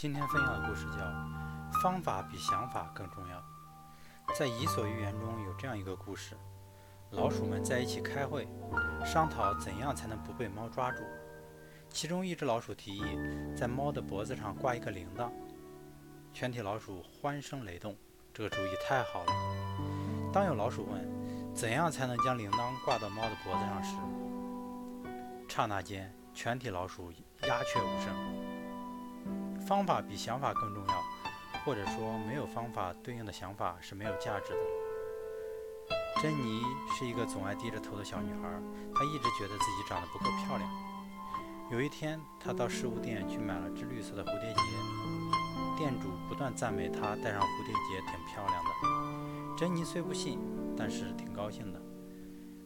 今天分享的故事叫《方法比想法更重要》。在《伊索寓言》中有这样一个故事：老鼠们在一起开会，商讨怎样才能不被猫抓住。其中一只老鼠提议在猫的脖子上挂一个铃铛，全体老鼠欢声雷动，这个主意太好了。当有老鼠问怎样才能将铃铛挂到猫的脖子上时，刹那间，全体老鼠鸦雀无声。方法比想法更重要，或者说，没有方法对应的想法是没有价值的。珍妮是一个总爱低着头的小女孩，她一直觉得自己长得不够漂亮。有一天，她到饰物店去买了只绿色的蝴蝶结，店主不断赞美她戴上蝴蝶结挺漂亮的。珍妮虽不信，但是挺高兴的，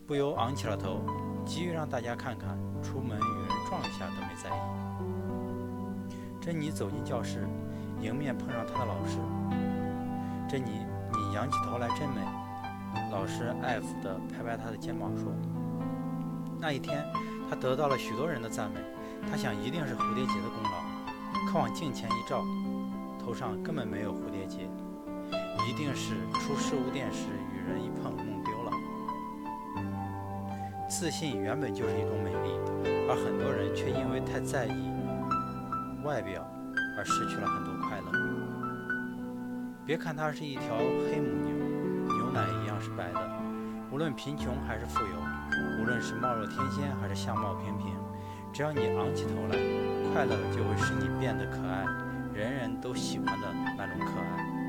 不由昂起了头，急于让大家看看，出门与人撞一下都没在意。珍妮走进教室，迎面碰上她的老师。珍妮，你仰起头来真美。老师爱抚地拍拍她的肩膀说：“那一天，她得到了许多人的赞美。她想一定是蝴蝶结的功劳。可往镜前一照，头上根本没有蝴蝶结，一定是出事物店时与人一碰弄丢了。”自信原本就是一种美丽，而很多人却因为太在意。外表而失去了很多快乐。别看它是一条黑母牛，牛奶一样是白的。无论贫穷还是富有，无论是貌若天仙还是相貌平平，只要你昂起头来，快乐就会使你变得可爱，人人都喜欢的那种可爱。